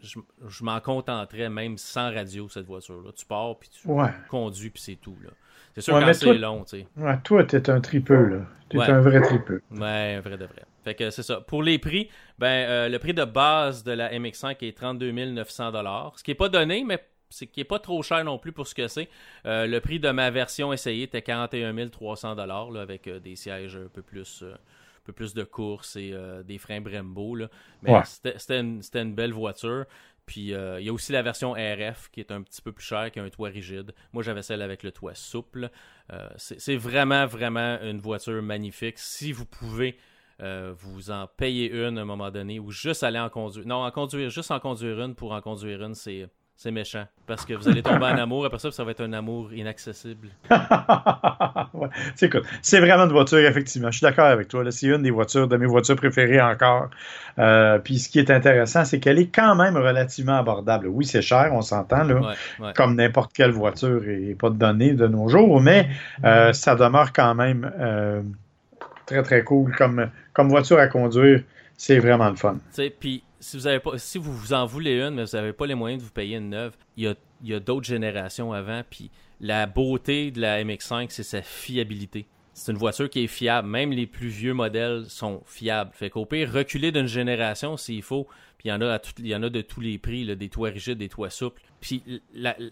Je, m'en contenterais même sans radio, cette voiture-là. Tu pars, puis tu conduis, puis c'est tout. Là. C'est sûr que c'est long, tu sais. Ouais, toi, t'es un tripeux, là. T'es un vrai tripeux. Ouais, un vrai de vrai. Fait que c'est ça. Pour les prix, ben, euh, le prix de base de la MX5 est 32 900 Ce qui n'est pas donné, mais c'est qui est pas trop cher non plus pour ce que c'est. Euh, le prix de ma version essayée était 41 300 dollars avec euh, des sièges un peu plus euh, peu plus de course et des freins Brembo là. Mais c'était une, belle voiture. Puis il y a aussi la version RF qui est un petit peu plus chère, qui a un toit rigide. Moi j'avais celle avec le toit souple. c'est vraiment vraiment une voiture magnifique. Si vous pouvez vous en payer une à un moment donné ou juste aller en conduire. Non, en conduire, juste en conduire une pour en conduire une, c'est c'est méchant. Parce que vous allez tomber en amour, après ça, ça va être un amour inaccessible. C'est vraiment une voiture, effectivement. Je suis d'accord avec toi. C'est une des voitures, de mes voitures préférées encore. Euh, puis ce qui est intéressant, c'est qu'elle est quand même relativement abordable. Oui, c'est cher, on s'entend, là. Comme n'importe quelle voiture et pas de données de nos jours, mais euh, ça demeure quand même euh, très, très cool comme, comme voiture à conduire. C'est vraiment le fun. Puis si vous avez pas, si vous vous en voulez une, mais vous n'avez pas les moyens de vous payer une neuve, il y a, d'autres générations avant. Puis la beauté de la MX5, c'est sa fiabilité. C'est une voiture qui est fiable. Même les plus vieux modèles sont fiables. Fait qu'au pire, reculer d'une génération s'il faut. Puis il y en a à il y en a de tous les prix, des toits rigides, des toits souples. Puis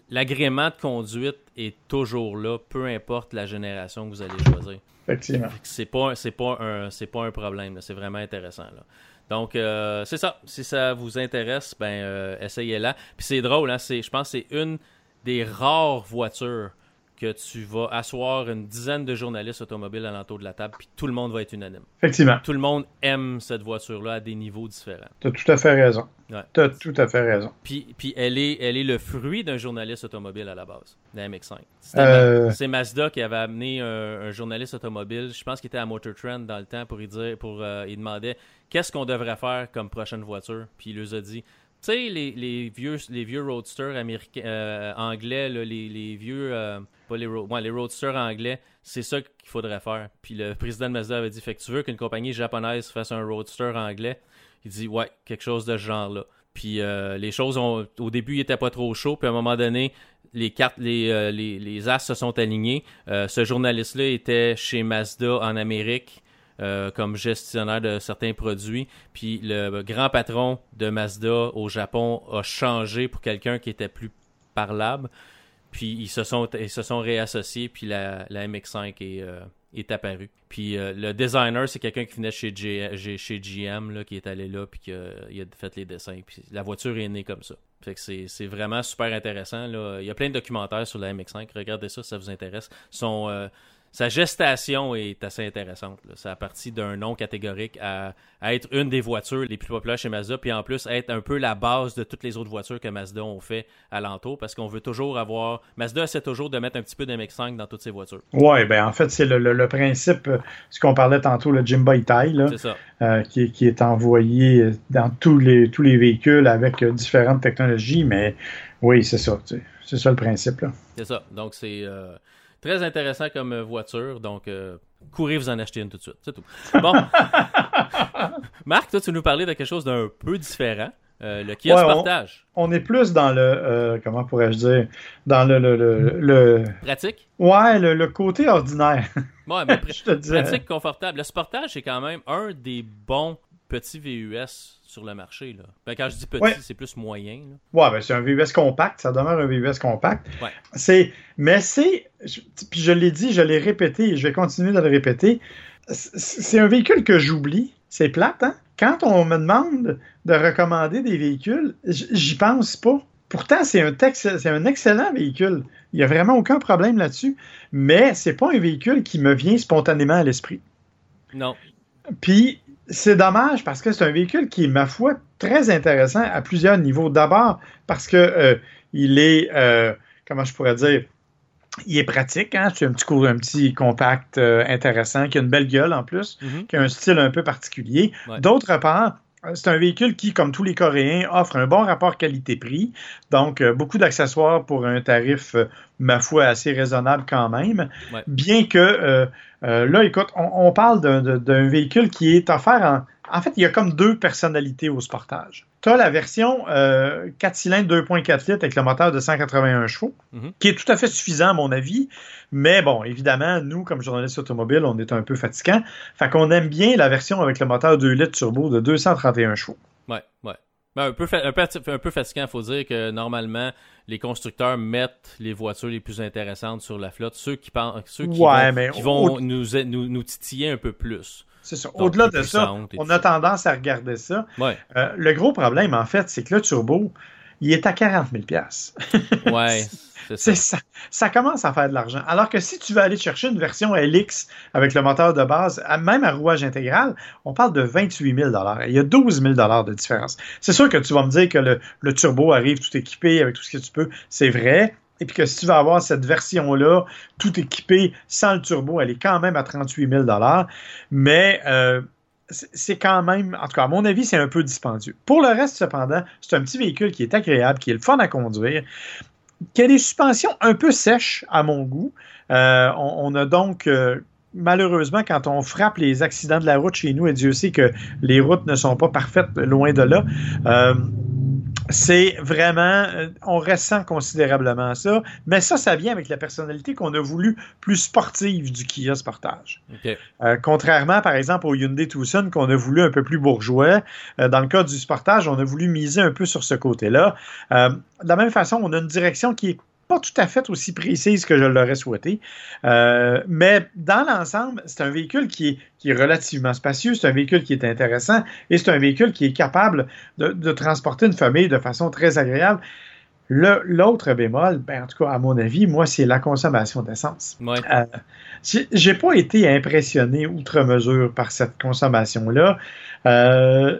l'agrément de conduite est toujours là, peu importe la génération que vous allez choisir. Effectivement. C'est pas, c'est pas un, c'est pas un problème. C'est vraiment intéressant là. Donc, euh, c'est ça. Si ça vous intéresse, ben, euh, essayez-la. Puis c'est drôle, hein, je pense que c'est une des rares voitures que tu vas asseoir une dizaine de journalistes automobiles à l'entour de la table, puis tout le monde va être unanime. Effectivement. Tout le monde aime cette voiture-là à des niveaux différents. Tu as tout à fait raison. Tu as tout à fait raison. Puis, puis elle, est, elle est le fruit d'un journaliste automobile à la base, la MX5. Euh. C'est Mazda qui avait amené un, journaliste automobile, je pense qu'il était à Motor Trend dans le temps, pour y dire, pour, euh, il demandait qu'est-ce qu'on devrait faire comme prochaine voiture? Puis il lui a dit tu sais, les, vieux, les vieux roadsters euh, anglais, les, les, vieux. Euh, pas les, les roadsters anglais, c'est ça qu'il faudrait faire. Puis le président de Mazda avait dit Fait que tu veux qu'une compagnie japonaise fasse un roadster anglais? Il dit Ouais, quelque chose de ce genre-là. Puis les choses ont, au début, il était pas trop chaud. Puis à un moment donné, les cartes, les, les, les as se sont alignés. ce journaliste-là était chez Mazda en Amérique. Euh, comme gestionnaire de certains produits. Puis le grand patron de Mazda au Japon a changé pour quelqu'un qui était plus parlable. Puis ils se sont, ils se sont réassociés, puis la, la MX5 est, euh, est apparue. Puis euh, le designer, c'est quelqu'un qui venait chez, GM, là, qui est allé là, puis qui a, il a fait les dessins. Puis la voiture est née comme ça. Fait que c'est vraiment super intéressant. Là. Il y a plein de documentaires sur la MX5. Regardez ça si ça vous intéresse. Sont, sa gestation est assez intéressante. Ça a parti d'un nom catégorique à, être une des voitures les plus populaires chez Mazda, puis en plus être un peu la base de toutes les autres voitures que Mazda ont fait alentour, parce qu'on veut toujours avoir... Mazda essaie toujours de mettre un petit peu d'MX5 dans toutes ses voitures. Oui, ben en fait, c'est le, principe, euh, ce qu'on parlait tantôt, le Jimba Itai, euh, qui, qui, est envoyé dans tous les, tous les véhicules avec euh, différentes technologies, mais oui, c'est ça. C'est ça le principe. C'est ça. Donc, c'est... Très intéressant comme euh, voiture, donc euh, courez vous en acheter une tout de suite. C'est tout. Bon. Marc, toi, tu nous parlais de quelque chose d'un peu différent. Euh, le kiosque partage. On, est plus dans le, comment pourrais-je dire, dans le... le, Pratique? Ouais, le, côté ordinaire. Ouais, mais pratique, confortable. Le sportage, c'est quand même un des bons petits VUS sur le marché. Là. Ben, quand je dis petit, c'est plus moyen. Ouais, ben, c'est un VUS compact, ça demeure un VUS compact. C'est, mais c'est, puis je l'ai dit, je l'ai répété et je vais continuer de le répéter, c'est un véhicule que j'oublie. C'est plate, hein? Quand on me demande de recommander des véhicules, j'y pense pas. Pourtant, c'est un, c'est un excellent véhicule. Il n'y a vraiment aucun problème là-dessus. Mais c'est pas un véhicule qui me vient spontanément à l'esprit. Non. Puis, c'est dommage parce que c'est un véhicule qui est, ma foi, très intéressant à plusieurs niveaux. D'abord, parce que euh, il est, euh, comment je pourrais dire, il est pratique, hein? C'est un petit, un petit compact euh, intéressant, qui a une belle gueule en plus, mm-hmm. qui a un style un peu particulier. D'autre part, c'est un véhicule qui, comme tous les Coréens, offre un bon rapport qualité-prix. Donc, beaucoup d'accessoires pour un tarif, ma foi, assez raisonnable quand même. Bien que euh, là, écoute, on, parle d'un véhicule qui est offert en. En fait, il y a comme deux personnalités au Sportage. Tu as la version 4 euh, cylindres 2.4 litres avec le moteur de 181 chevaux, mhm. qui est tout à fait suffisant à mon avis. Mais bon, évidemment, nous, comme journalistes automobiles, on est un peu fatigants. Fait qu'on aime bien la version avec le moteur 2 litres turbo de 231 chevaux. Ouais, ouais. Ben, un, peu un, peu, fatigant, il faut dire que normalement, les constructeurs mettent les voitures les plus intéressantes sur la flotte, ceux qui, ceux qui vont, nous, nous, titiller un peu plus. C'est ça. Au-delà de ça, on a tendance à regarder ça. Euh, le gros problème, en fait, c'est que le turbo, il est à 40 000 Ouais. C'est ça. ça. commence à faire de l'argent. Alors que si tu veux aller chercher une version LX avec le moteur de base, même à rouage intégral, on parle de 28 000 Il y a 12 000 de différence. C'est sûr que tu vas me dire que le, turbo arrive tout équipé avec tout ce que tu peux. C'est vrai. Et puis que si tu veux avoir cette version-là, tout équipée sans le turbo, elle est quand même à 38 000 Mais euh, c'est quand même, en tout cas, à mon avis, c'est un peu dispendieux. Pour le reste, cependant, c'est un petit véhicule qui est agréable, qui est le fun à conduire, qui a des suspensions un peu sèches à mon goût. Euh, on, a donc euh, malheureusement, quand on frappe les accidents de la route chez nous, et Dieu sait que les routes ne sont pas parfaites, loin de là, c'est vraiment, euh, on ressent considérablement ça, mais ça, ça vient avec la personnalité qu'on a voulu plus sportive du Kia Sportage. Euh, contrairement, par exemple, au Hyundai Tucson qu'on a voulu un peu plus bourgeois, euh, dans le cas du Sportage, on a voulu miser un peu sur ce côté-là. de la même façon, on a une direction qui est pas tout à fait aussi précise que je l'aurais souhaité. Euh, mais dans l'ensemble, c'est un véhicule qui est, qui est relativement spacieux, c'est un véhicule qui est intéressant et c'est un véhicule qui est capable de, transporter une famille de façon très agréable. L'autre bémol, ben, en tout cas, à mon avis, moi, c'est la consommation d'essence. Ouais. Euh, J'ai pas été impressionné outre mesure par cette consommation-là. Euh,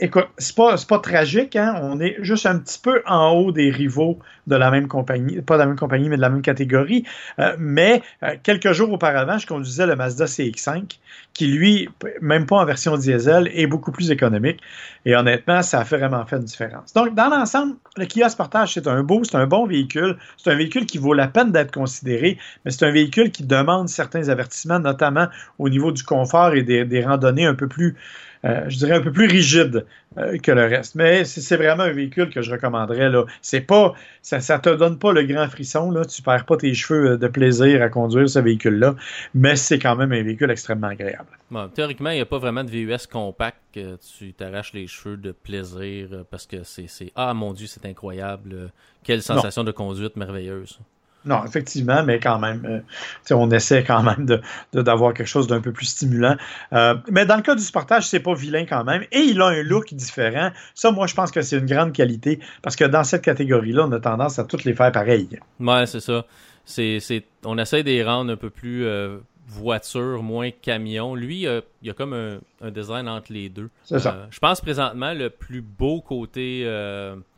écoute, c'est pas, pas tragique, hein? On est juste un petit peu en haut des rivaux de la même compagnie, pas de la même compagnie, mais de la même catégorie. Euh, mais euh, quelques jours auparavant, je conduisais le Mazda CX5, qui lui, même pas en version diesel, est beaucoup plus économique. Et honnêtement, ça a vraiment fait une différence. Donc, dans l'ensemble, le Kia Sportage, c'est un beau, c'est un bon véhicule. C'est un véhicule qui vaut la peine d'être considéré, mais c'est un véhicule qui demande certains avertissements, notamment au niveau du confort et des, des randonnées un peu plus euh, je dirais, un peu plus rigide euh, que le reste. Mais c'est vraiment un véhicule que je recommanderais. Là. C'est pas, ça, ne te donne pas le grand frisson. Là. Tu perds pas tes cheveux de plaisir à conduire ce véhicule-là, mais c'est quand même un véhicule extrêmement agréable. Bon, théoriquement, il n'y a pas vraiment de VUS compact que tu t'arraches les cheveux de plaisir parce que c'est ah mon Dieu, c'est incroyable. Quelle sensation de conduite merveilleuse. Non, effectivement, mais quand même, euh, on essaie quand même d'avoir quelque chose d'un peu plus stimulant. Euh, mais dans le cas du Sportage, c'est pas vilain quand même. Et il a un look différent. Ça, moi, je pense que c'est une grande qualité parce que dans cette catégorie-là, on a tendance à toutes les faire pareilles. Ouais, c'est ça. C'est, on essaie de les rendre un peu plus euh, voiture, moins camion. Lui, il y a comme un, design entre les deux. C'est ça. je pense présentement, le plus beau côté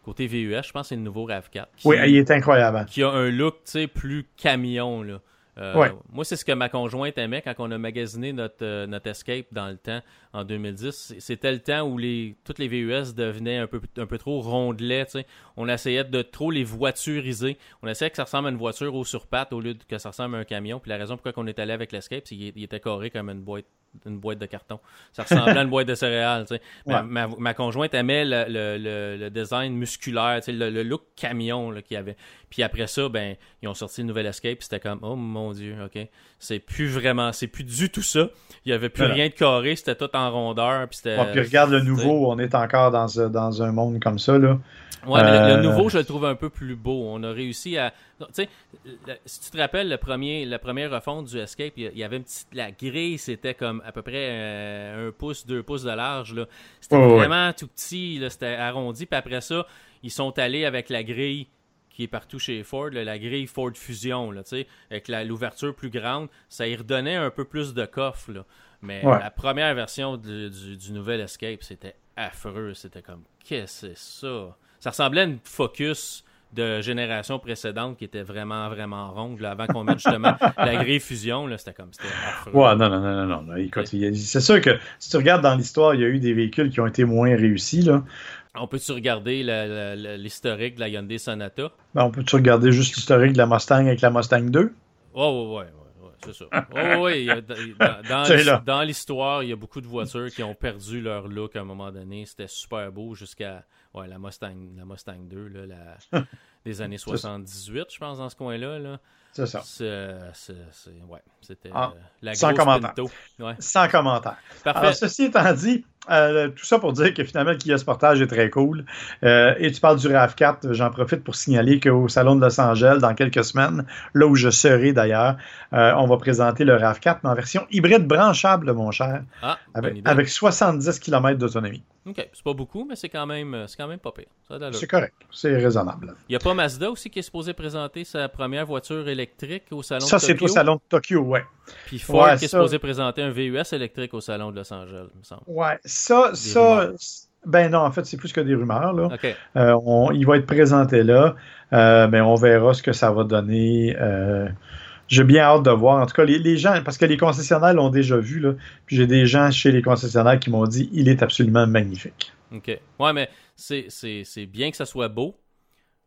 Côté VUS, je pense c'est le nouveau RAV4. oui, il est incroyable. Qui a un look, tu sais, plus camion, là. Euh, moi, c'est ce que ma conjointe aimait quand on a magasiné notre, euh, notre Escape dans le temps, en 2010. C'était le temps où les, toutes les VUS devenaient un peu, un peu trop rondelets. On essayait de trop les voituriser. On essayait que ça ressemble à une voiture au surpatte au lieu que ça ressemble à un camion. Puis la raison pourquoi on est allé avec l'Escape, c'est qu'il était carré comme une boîte une boîte de carton. Ça ressemblait à une boîte de céréales. Ma, conjointe aimait le, le, le, design musculaire, le, le, look camion qu'il y avait. Puis après ça, ben, ils ont sorti une nouvelle Escape, c'était comme, oh mon Dieu, ok. C'est plus vraiment, c'est plus du tout ça. Il y avait plus rien de carré, c'était tout en rondeur. Puis, puis regarde le nouveau, on est encore dans, dans un monde comme ça, là. Ouais, mais le, euh, nouveau, je le trouve un peu plus beau. On a réussi à. Tu sais, si tu te rappelles, le premier, la première refonte du Escape, il y avait une petite. La grille, c'était comme à peu près euh, un pouce, deux pouces de large. C'était vraiment tout petit, c'était arrondi. Puis après ça, ils sont allés avec la grille qui est partout chez Ford, la grille Ford Fusion, là, avec l'ouverture plus grande, ça y redonnait un peu plus de coffre. Là. Mais la première version du, du nouvel Escape, c'était affreux. C'était comme, qu'est-ce que c'est ça? ça ressemblait à une Focus de génération précédente qui était vraiment, vraiment ronde, avant qu'on mette justement la grille fusion, c'était comme, c'était Ouais, non, non, non, non, non. c'est sûr que si tu regardes dans l'histoire, il y a eu des véhicules qui ont été moins réussis, là. On peut-tu regarder l'historique de la Hyundai Sonata? Ben, on peut-tu regarder juste l'historique de la Mustang avec la Mustang 2? Oh, ouais, ouais, ouais, c'est ça. Oh, oui, dans, dans l'histoire, il y a beaucoup de voitures qui ont perdu leur look à un moment donné. C'était super beau jusqu'à Ouais, la Mustang, la Mustang 2, là, la, des années 78, je pense, dans ce coin-là. Là. C'est ça. C'est, ouais, c'était ah, euh, la sans commentaire. Ouais. Sans commentaire. Parfait. Alors, ceci étant dit, euh, tout ça pour dire que finalement, le Kia Sportage est très cool. Euh, et tu parles du RAV4, j'en profite pour signaler qu'au Salon de Los Angeles, dans quelques semaines, là où je serai d'ailleurs, euh, on va présenter le RAV4, mais en version hybride branchable, mon cher, ah, avec, 70 km d'autonomie. OK, c'est pas beaucoup, mais c'est quand même, c'est quand même pas pire. C'est correct, c'est raisonnable. Il n'y a pas Mazda aussi qui est supposé présenter sa première voiture électrique au Salon de Tokyo? Ça, c'est au Salon de Tokyo, ouais. Puis Ford qui est supposé présenter un VUS électrique au Salon de Los Angeles, il me semble. Ouais, ça, ça, ben non, en fait, c'est plus que des rumeurs. Là. Euh, il va être présenté là, euh, mais on verra ce que ça va donner. Euh, j'ai bien hâte de voir. En tout cas, les, gens, parce que les concessionnaires l'ont déjà vu, là, puis j'ai des gens chez les concessionnaires qui m'ont dit il est absolument magnifique. OK. Ouais, mais c'est bien que ça soit beau,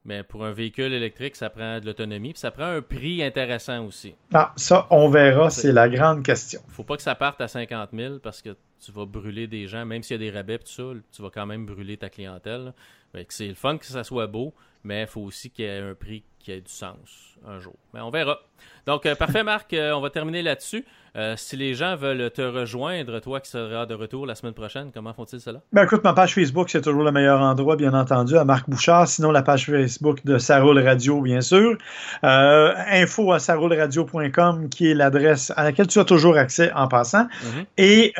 mais pour un véhicule électrique, ça prend de l'autonomie, puis ça prend un prix intéressant aussi. Ah, ça, on verra, c'est la grande question. Faut pas que ça parte à 50 000 parce que tu vas brûler des gens, même s'il y a des rabais, tout ça, tu vas quand même brûler ta clientèle. C'est le fun que ça soit beau, mais il faut aussi qu'il y ait un prix qui ait du sens un jour. Mais on verra. Donc, euh, parfait, Marc, euh, on va terminer là-dessus. Euh, si les gens veulent te rejoindre, toi qui seras de retour la semaine prochaine, comment font-ils cela? Ben écoute, ma page Facebook, c'est toujours le meilleur endroit, bien entendu, à Marc Bouchard. Sinon, la page Facebook de Saroule Radio, bien sûr. Info à sarouleradio.com, qui est l'adresse à laquelle tu as toujours accès en passant. Mm-hmm. Et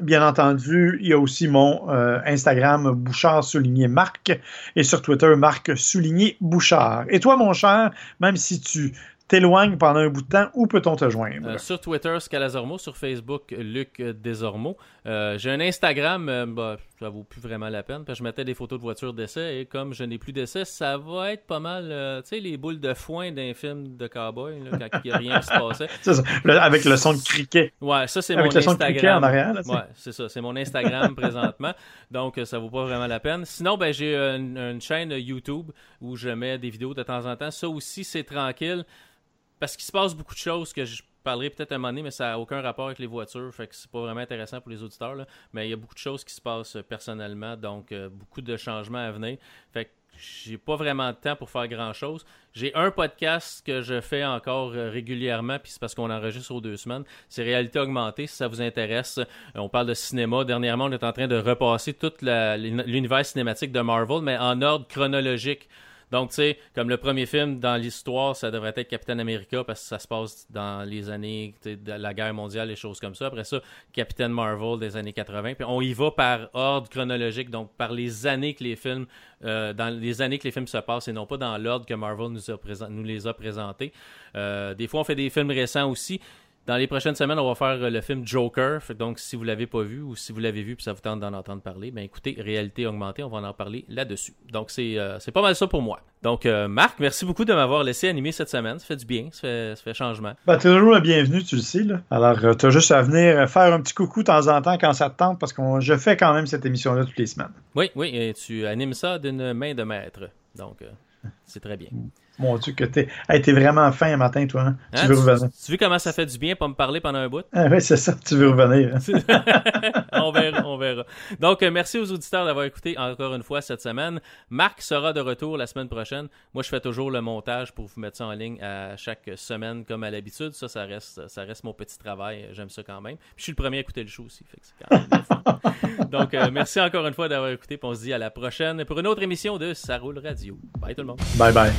bien entendu, il y a aussi mon Instagram, Bouchard souligné Marc, et sur Twitter, Marc souligné Bouchard. Et toi, mon cher, même si tu t'éloignes pendant un bout de temps, où peut-on te joindre? Euh, sur Twitter, Scalazormo. Sur Facebook, Luc Desormeaux. Euh, j'ai un Instagram, euh, bah, ça vaut plus vraiment la peine, parce que je mettais des photos de voitures d'essai, et comme je n'ai plus d'essai, ça va être pas mal, tu sais, les boules de foin d'un film de cowboy, là, quand il n'y a rien qui se passait. c'est ça, avec le son de criquet. Ouais, ça c'est mon le Son de criquet en arrière, là, ouais, c'est ça, c'est mon Instagram présentement, donc ça vaut pas vraiment la peine. Sinon, ben j'ai une, une chaîne YouTube où je mets des vidéos de temps en temps. Ça aussi, c'est tranquille parce qu'il se passe beaucoup de choses que je parlerai peut-être un moment donné, mais ça n'a aucun rapport avec les voitures. Fait que c'est pas vraiment intéressant pour les auditeurs. Mais il y a beaucoup de choses qui se passent personnellement, donc beaucoup de changements à venir. Fait que j'ai pas vraiment de temps pour faire grand chose. J'ai un podcast que je fais encore euh, régulièrement, puis c'est parce qu'on enregistre aux deux semaines. C'est Réalité Augmentée, si ça vous intéresse. Euh, on parle de cinéma. Dernièrement, on est en train de repasser tout l'univers cinématique de Marvel, mais en ordre chronologique. Donc, tu sais, comme le premier film dans l'histoire, ça devrait être Captain America parce que ça se passe dans les années de la guerre mondiale, les choses comme ça. Après ça, Captain Marvel des années 80. Puis on y va par ordre chronologique, donc par les années que les films, euh, dans les années que les films se passent et non pas dans l'ordre que Marvel nous, les a présentés. Euh, des fois, on fait des films récents aussi. Dans les prochaines semaines, on va faire euh, le film Joker. Donc, si vous l'avez pas vu ou si vous l'avez vu puis ça vous tente d'en entendre parler, ben écoutez, réalité augmentée, on va en parler là-dessus. Donc, c'est euh, pas mal ça pour moi. Donc, euh, Marc, merci beaucoup de m'avoir laissé animer cette semaine. Ça fait du bien, ça fait, ça fait changement. Ben, t'es toujours le bienvenu, tu le sais. Là. Alors, t'as juste à venir faire un petit coucou de temps en temps quand ça te tente parce que je fais quand même cette émission-là toutes les semaines. Oui, oui, et tu animes ça d'une main de maître. Donc, c'est très bien. Mon Dieu, que t'es es vraiment fin un matin, toi. Hein? Tu hein, veux revenir. Tu, vu comment ça fait du bien pas me parler pendant un bout? Ah, oui, c'est ça. Tu veux revenir. Hein? on verra, on verra. Donc, euh, merci aux auditeurs d'avoir écouté encore une fois cette semaine. Marc sera de retour la semaine prochaine. Moi, je fais toujours le montage pour vous mettre ça en ligne à chaque semaine, comme à l'habitude. Ça, ça reste, ça reste mon petit travail. J'aime ça quand même. Puis, je suis le premier à écouter le show aussi. Donc, euh, merci encore une fois d'avoir écouté. on se dit à la prochaine pour une autre émission de Ça roule radio. Bye tout le monde. Bye bye.